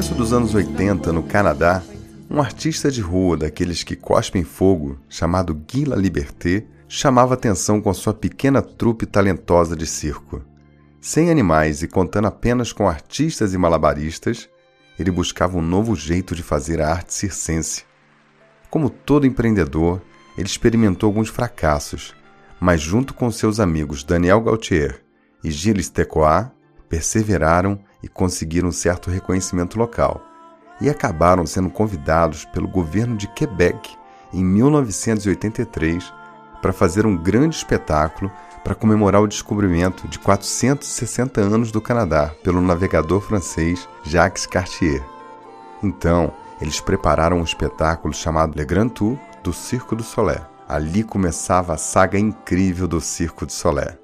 Começo dos anos 80, no Canadá, um artista de rua daqueles que cospem fogo, chamado Guy Liberté, chamava atenção com sua pequena trupe talentosa de circo. Sem animais e contando apenas com artistas e malabaristas, ele buscava um novo jeito de fazer a arte circense. Como todo empreendedor, ele experimentou alguns fracassos, mas junto com seus amigos Daniel Gautier e Gilles Tecoat, perseveraram e conseguiram certo reconhecimento local, e acabaram sendo convidados pelo governo de Quebec em 1983 para fazer um grande espetáculo para comemorar o descobrimento de 460 anos do Canadá pelo navegador francês Jacques Cartier. Então, eles prepararam um espetáculo chamado Le Grand Tour do Circo du Soleil. Ali começava a saga incrível do Circo du Soleil,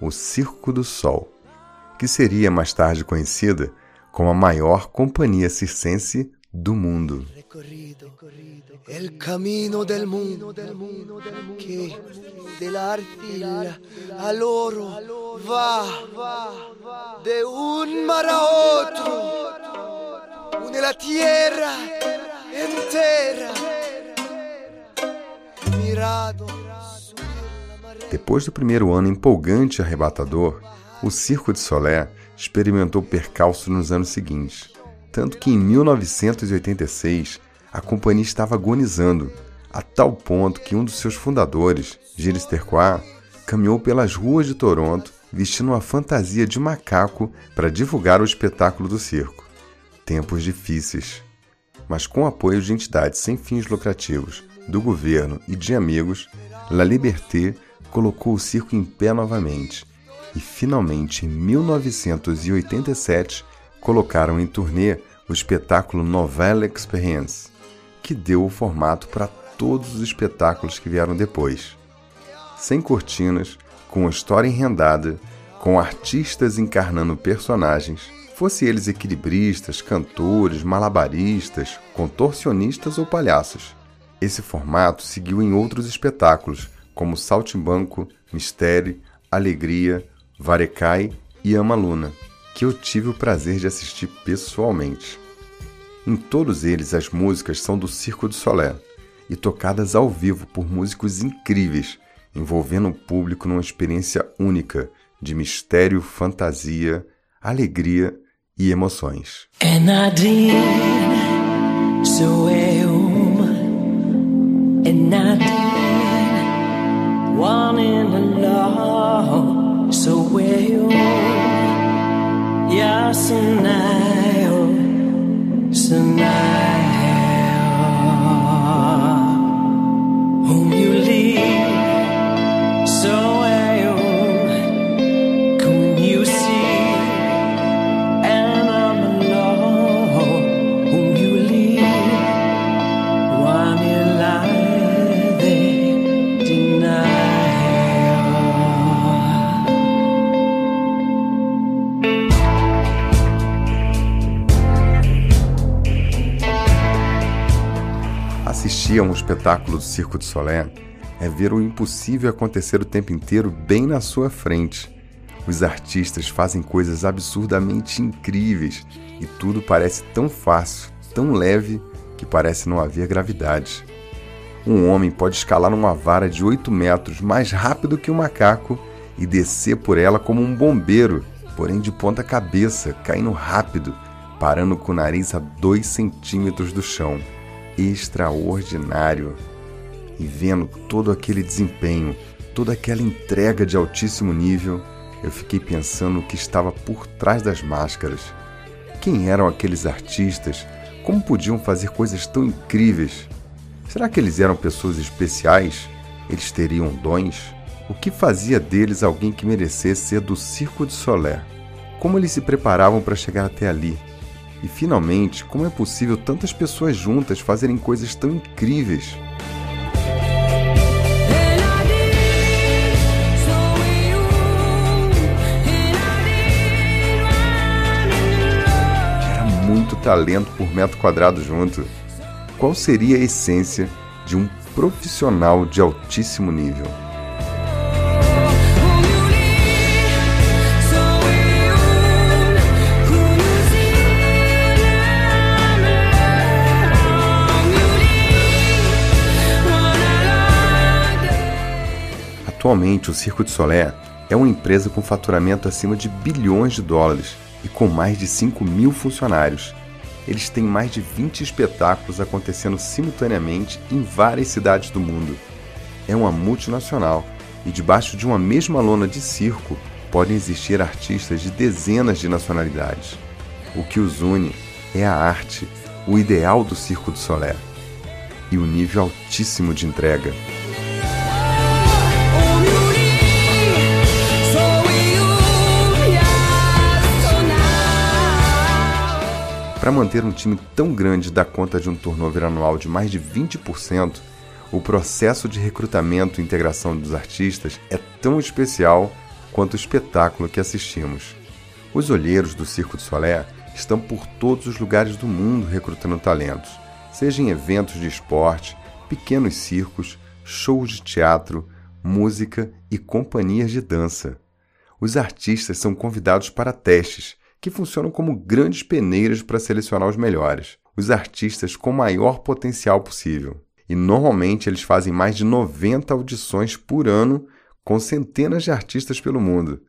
o Circo do Sol, que seria mais tarde conhecida como a maior companhia circense do mundo. El camino del mundo que de la arcilla al oro va de un mar a otro, une la tierra entera. Mirado Depois do primeiro ano empolgante e arrebatador, o Circo de Solé experimentou percalços nos anos seguintes tanto que em 1986 a companhia estava agonizando, a tal ponto que um dos seus fundadores, Gilles Terquois, caminhou pelas ruas de Toronto vestindo uma fantasia de macaco para divulgar o espetáculo do circo. Tempos difíceis. Mas com o apoio de entidades sem fins lucrativos, do governo e de amigos, La Liberté colocou o circo em pé novamente. E finalmente, em 1987, colocaram em turnê o espetáculo Novella Experience, que deu o formato para todos os espetáculos que vieram depois. Sem cortinas, com história enrendada, com artistas encarnando personagens, fosse eles equilibristas, cantores, malabaristas, contorcionistas ou palhaços. Esse formato seguiu em outros espetáculos, como Saltimbanco, Mistério, Alegria, Varecai e Ama Luna que eu tive o prazer de assistir pessoalmente. Em todos eles, as músicas são do Circo do Solé e tocadas ao vivo por músicos incríveis, envolvendo o público numa experiência única de mistério, fantasia, alegria e emoções. so weyo yasunayo sunayo assistir a um espetáculo do Circo de Solé é ver o impossível acontecer o tempo inteiro bem na sua frente. Os artistas fazem coisas absurdamente incríveis e tudo parece tão fácil, tão leve, que parece não haver gravidade. Um homem pode escalar uma vara de 8 metros mais rápido que um macaco e descer por ela como um bombeiro, porém de ponta cabeça, caindo rápido, parando com o nariz a 2 centímetros do chão extraordinário. E vendo todo aquele desempenho, toda aquela entrega de altíssimo nível, eu fiquei pensando o que estava por trás das máscaras. Quem eram aqueles artistas? Como podiam fazer coisas tão incríveis? Será que eles eram pessoas especiais? Eles teriam dons? O que fazia deles alguém que merecesse ser do Circo de Solé? Como eles se preparavam para chegar até ali? E finalmente, como é possível tantas pessoas juntas fazerem coisas tão incríveis? Era muito talento por metro quadrado junto. Qual seria a essência de um profissional de altíssimo nível? Atualmente, o Circo de Solé é uma empresa com faturamento acima de bilhões de dólares e com mais de 5 mil funcionários. Eles têm mais de 20 espetáculos acontecendo simultaneamente em várias cidades do mundo. É uma multinacional e debaixo de uma mesma lona de circo podem existir artistas de dezenas de nacionalidades. O que os une é a arte, o ideal do Circo do Solé e o nível altíssimo de entrega. Para manter um time tão grande dar conta de um turnover anual de mais de 20%, o processo de recrutamento e integração dos artistas é tão especial quanto o espetáculo que assistimos. Os olheiros do Circo de Solé estão por todos os lugares do mundo recrutando talentos, seja em eventos de esporte, pequenos circos, shows de teatro, música e companhias de dança. Os artistas são convidados para testes que funcionam como grandes peneiras para selecionar os melhores, os artistas com maior potencial possível. E normalmente eles fazem mais de 90 audições por ano com centenas de artistas pelo mundo.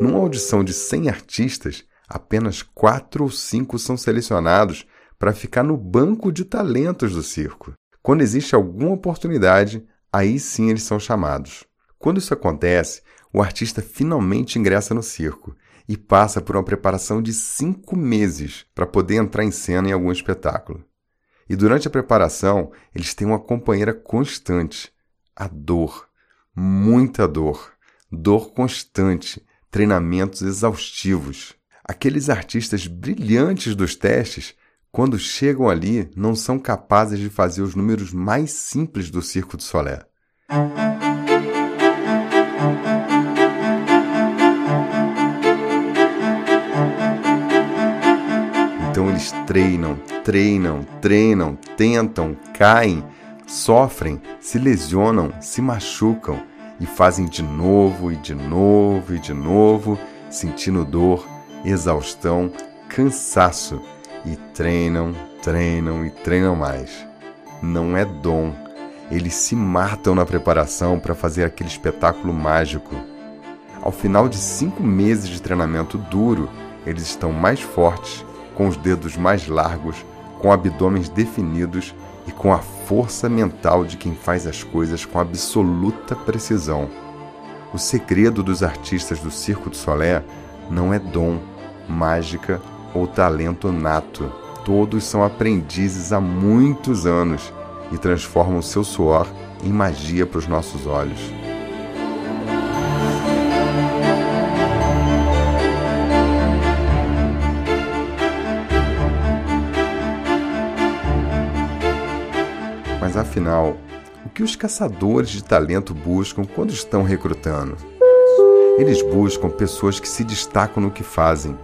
Numa audição de 100 artistas, apenas 4 ou 5 são selecionados para ficar no banco de talentos do circo. Quando existe alguma oportunidade, aí sim eles são chamados. Quando isso acontece, o artista finalmente ingressa no circo e passa por uma preparação de cinco meses para poder entrar em cena em algum espetáculo. E durante a preparação, eles têm uma companheira constante: a dor. Muita dor. Dor constante. Treinamentos exaustivos. Aqueles artistas brilhantes dos testes, quando chegam ali, não são capazes de fazer os números mais simples do Circo de Solé. Então eles treinam, treinam, treinam, tentam, caem, sofrem, se lesionam, se machucam e fazem de novo e de novo e de novo, sentindo dor, exaustão, cansaço e treinam, treinam e treinam mais. Não é dom. Eles se matam na preparação para fazer aquele espetáculo mágico. Ao final de cinco meses de treinamento duro, eles estão mais fortes com os dedos mais largos, com abdômenes definidos e com a força mental de quem faz as coisas com absoluta precisão. O segredo dos artistas do Circo de Solé não é dom, mágica ou talento nato. Todos são aprendizes há muitos anos e transformam seu suor em magia para os nossos olhos. Mas afinal, o que os caçadores de talento buscam quando estão recrutando? Eles buscam pessoas que se destacam no que fazem.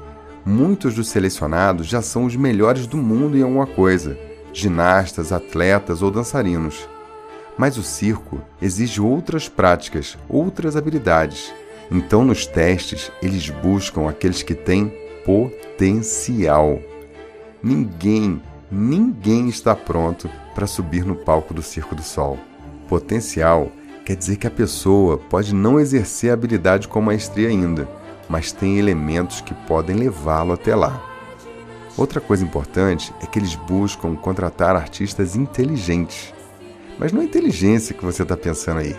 Muitos dos selecionados já são os melhores do mundo em alguma coisa: ginastas, atletas ou dançarinos. Mas o circo exige outras práticas, outras habilidades. Então, nos testes, eles buscam aqueles que têm potencial. Ninguém ninguém está pronto para subir no palco do Circo do Sol. Potencial quer dizer que a pessoa pode não exercer a habilidade com maestria ainda, mas tem elementos que podem levá-lo até lá. Outra coisa importante é que eles buscam contratar artistas inteligentes. Mas não é inteligência que você está pensando aí.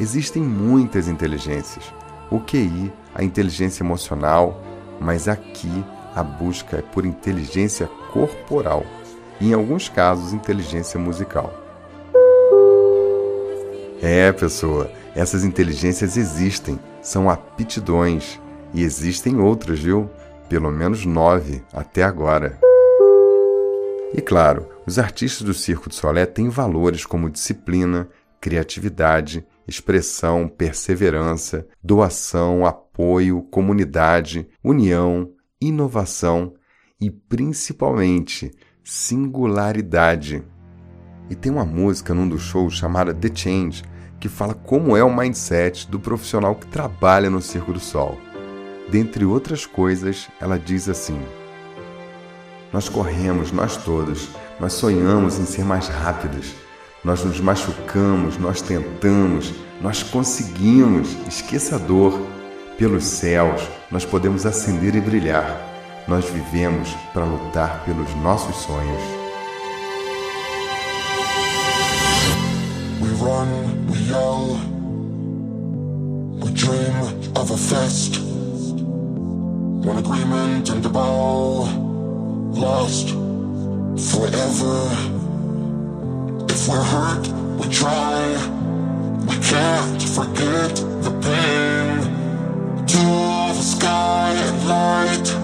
Existem muitas inteligências. O QI, a inteligência emocional, mas aqui a busca é por inteligência corporal e, em alguns casos, inteligência musical. É, pessoa, essas inteligências existem, são aptidões, e existem outras, viu? Pelo menos nove até agora. E claro, os artistas do Circo de Solé têm valores como disciplina, criatividade, expressão, perseverança, doação, apoio, comunidade, união, inovação e principalmente singularidade. E tem uma música num dos shows chamada The Change, que fala como é o mindset do profissional que trabalha no Circo do Sol. Dentre outras coisas, ela diz assim: Nós corremos, nós todos, nós sonhamos em ser mais rápidos, Nós nos machucamos, nós tentamos, nós conseguimos. Esqueça a dor. Pelos céus, nós podemos acender e brilhar. Nós vivemos para lutar pelos nossos sonhos. We run, we yell, we dream of a fest. One agreement and a ball, lost forever. If we're hurt, we try. We can't forget the pain. To the sky and light,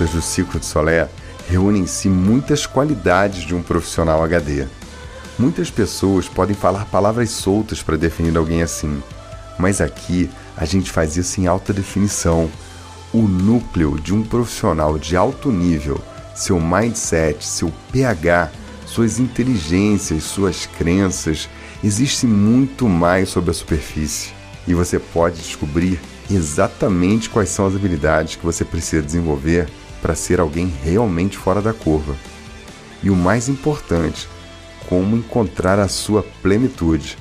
artistas do Ciclo de Solé reúnem em si muitas qualidades de um profissional HD. Muitas pessoas podem falar palavras soltas para definir alguém assim, mas aqui a gente faz isso em alta definição. O núcleo de um profissional de alto nível, seu mindset, seu pH, suas inteligências, suas crenças, existe muito mais sobre a superfície e você pode descobrir exatamente quais são as habilidades que você precisa desenvolver para ser alguém realmente fora da curva. E o mais importante, como encontrar a sua plenitude.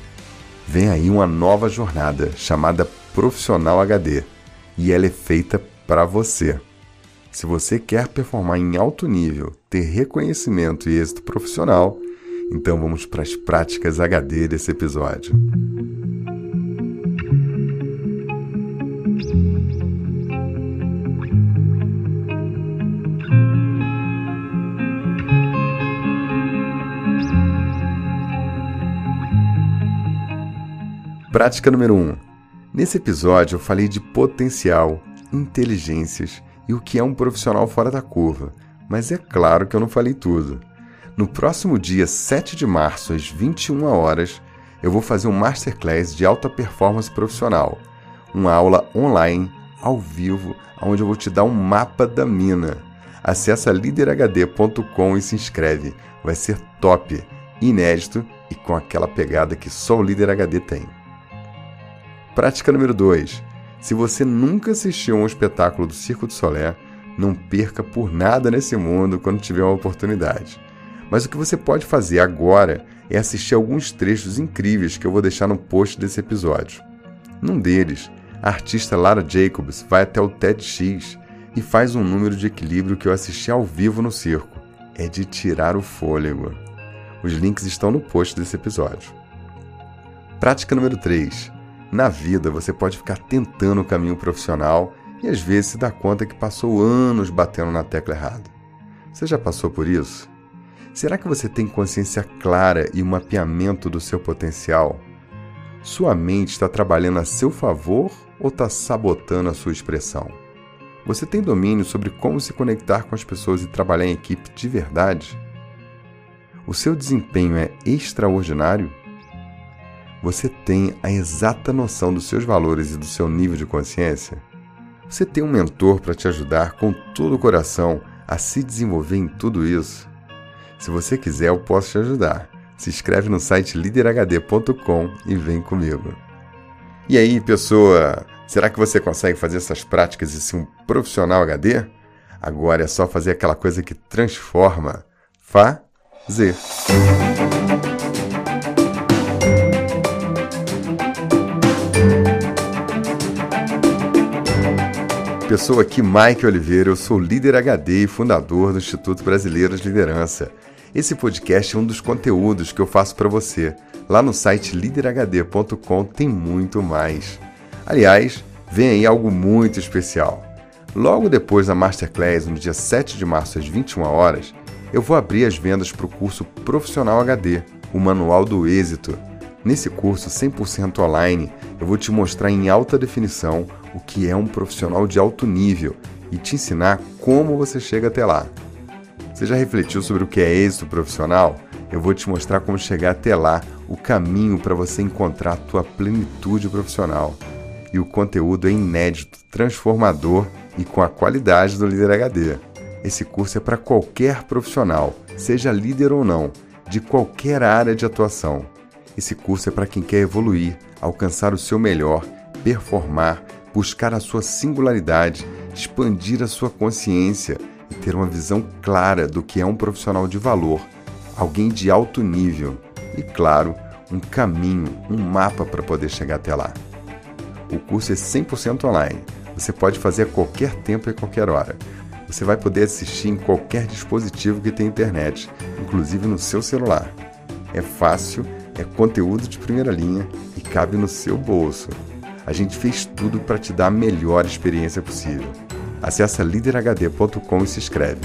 Vem aí uma nova jornada chamada Profissional HD e ela é feita para você. Se você quer performar em alto nível, ter reconhecimento e êxito profissional, então vamos para as práticas HD desse episódio. Prática número 1. Nesse episódio eu falei de potencial, inteligências e o que é um profissional fora da curva, mas é claro que eu não falei tudo. No próximo dia 7 de março, às 21 horas, eu vou fazer um masterclass de alta performance profissional, uma aula online, ao vivo, onde eu vou te dar um mapa da mina. Acesse liderhd.com e se inscreve. Vai ser top, inédito e com aquela pegada que só o Líder HD tem. Prática número 2. Se você nunca assistiu a um espetáculo do Circo de Solé, não perca por nada nesse mundo quando tiver uma oportunidade. Mas o que você pode fazer agora é assistir alguns trechos incríveis que eu vou deixar no post desse episódio. Num deles, a artista Lara Jacobs vai até o TEDx e faz um número de equilíbrio que eu assisti ao vivo no circo. É de tirar o fôlego. Os links estão no post desse episódio. Prática número 3. Na vida, você pode ficar tentando o caminho profissional e às vezes se dá conta que passou anos batendo na tecla errada. Você já passou por isso? Será que você tem consciência clara e um mapeamento do seu potencial? Sua mente está trabalhando a seu favor ou está sabotando a sua expressão? Você tem domínio sobre como se conectar com as pessoas e trabalhar em equipe de verdade? O seu desempenho é extraordinário? Você tem a exata noção dos seus valores e do seu nível de consciência? Você tem um mentor para te ajudar com todo o coração a se desenvolver em tudo isso? Se você quiser, eu posso te ajudar. Se inscreve no site liderhd.com e vem comigo. E aí, pessoa, será que você consegue fazer essas práticas e ser um profissional HD? Agora é só fazer aquela coisa que transforma. Fazer. Pessoa aqui, Mike Oliveira, eu sou líder HD e fundador do Instituto Brasileiro de Liderança. Esse podcast é um dos conteúdos que eu faço para você. Lá no site liderhd.com tem muito mais. Aliás, vem aí algo muito especial. Logo depois da Masterclass, no dia 7 de março às 21 horas, eu vou abrir as vendas para o curso Profissional HD, o Manual do Êxito. Nesse curso 100% online, eu vou te mostrar em alta definição o que é um profissional de alto nível e te ensinar como você chega até lá. Você já refletiu sobre o que é êxito profissional? Eu vou te mostrar como chegar até lá, o caminho para você encontrar a tua plenitude profissional. E o conteúdo é inédito, transformador e com a qualidade do Líder HD. Esse curso é para qualquer profissional, seja líder ou não, de qualquer área de atuação. Esse curso é para quem quer evoluir, alcançar o seu melhor, performar, buscar a sua singularidade, expandir a sua consciência e ter uma visão clara do que é um profissional de valor, alguém de alto nível e, claro, um caminho, um mapa para poder chegar até lá. O curso é 100% online. Você pode fazer a qualquer tempo e a qualquer hora. Você vai poder assistir em qualquer dispositivo que tem internet, inclusive no seu celular. É fácil, é conteúdo de primeira linha e cabe no seu bolso. A gente fez tudo para te dar a melhor experiência possível. Acesse liderhd.com e se inscreve.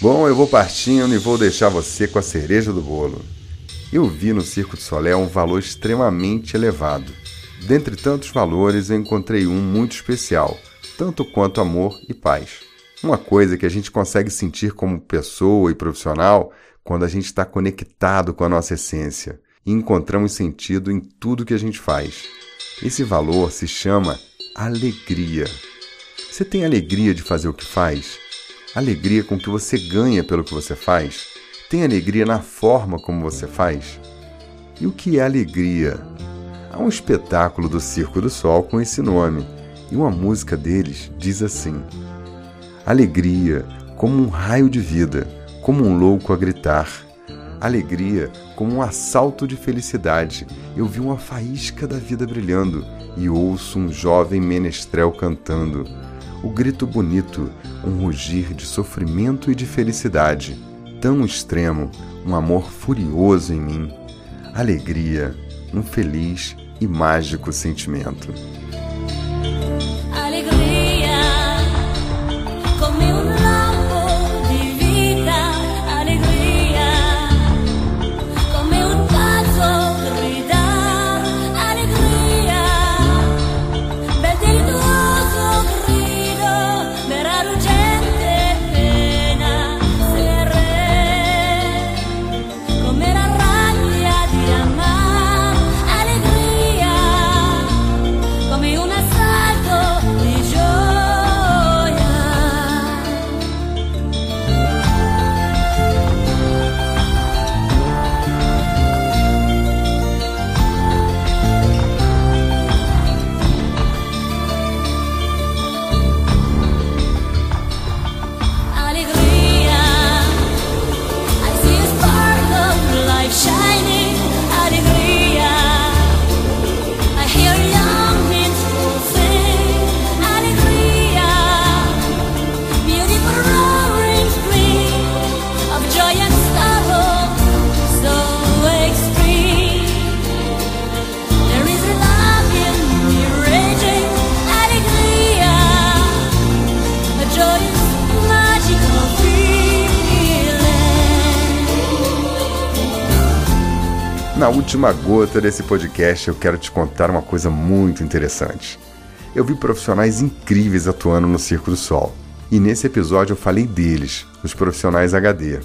Bom, eu vou partindo e vou deixar você com a cereja do bolo. Eu vi no Circo de Solé um valor extremamente elevado. Dentre tantos valores, eu encontrei um muito especial, tanto quanto amor e paz. Uma coisa que a gente consegue sentir como pessoa e profissional quando a gente está conectado com a nossa essência e encontramos sentido em tudo que a gente faz. Esse valor se chama alegria. Você tem alegria de fazer o que faz? Alegria com que você ganha pelo que você faz? Tem alegria na forma como você faz? E o que é alegria? Há um espetáculo do Circo do Sol com esse nome, e uma música deles diz assim: Alegria, como um raio de vida, como um louco a gritar alegria, como um assalto de felicidade. Eu vi uma faísca da vida brilhando e ouço um jovem menestrel cantando. O grito bonito, um rugir de sofrimento e de felicidade. Tão extremo, um amor furioso em mim. Alegria, um feliz e mágico sentimento. Última gota desse podcast, eu quero te contar uma coisa muito interessante. Eu vi profissionais incríveis atuando no Circo do Sol. E nesse episódio eu falei deles, os profissionais HD.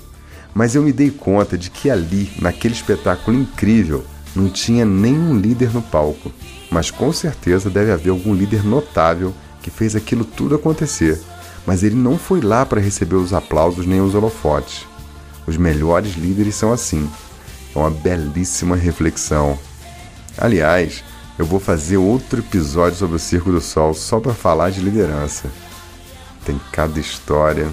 Mas eu me dei conta de que ali, naquele espetáculo incrível, não tinha nenhum líder no palco. Mas com certeza deve haver algum líder notável que fez aquilo tudo acontecer. Mas ele não foi lá para receber os aplausos nem os holofotes. Os melhores líderes são assim é uma belíssima reflexão. Aliás, eu vou fazer outro episódio sobre o Circo do Sol só para falar de liderança. Tem cada história.